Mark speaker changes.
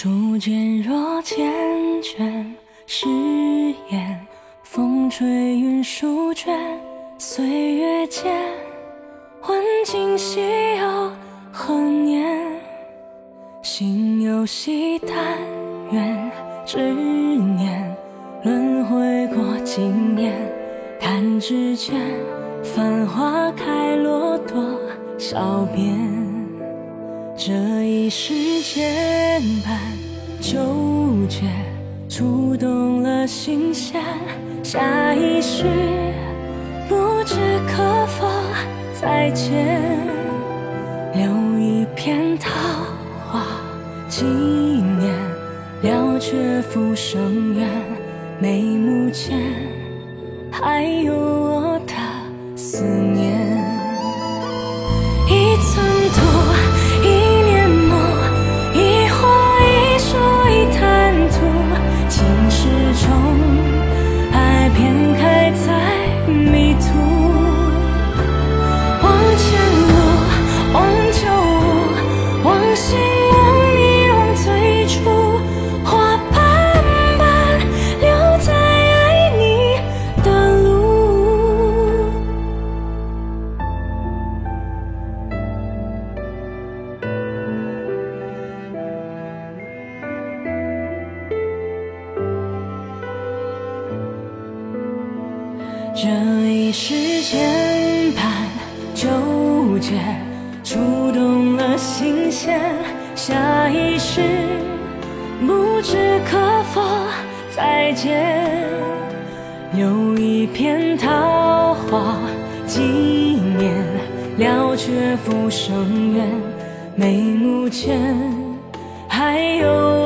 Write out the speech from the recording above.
Speaker 1: 初见若缱绻誓言，风吹云舒卷，岁月间，问今夕又何年？心有惜，但愿执念轮回过经年，弹指间，繁花开落多少遍？这一世间般纠结，触动了心弦。下一世不知可否再见，留一片桃花纪念，了却浮生缘。眉目间还有我的思念，这一世牵绊纠结，触动了心弦。下一世不知可否再见，留一片桃花纪念，了却浮生缘。眉目间还有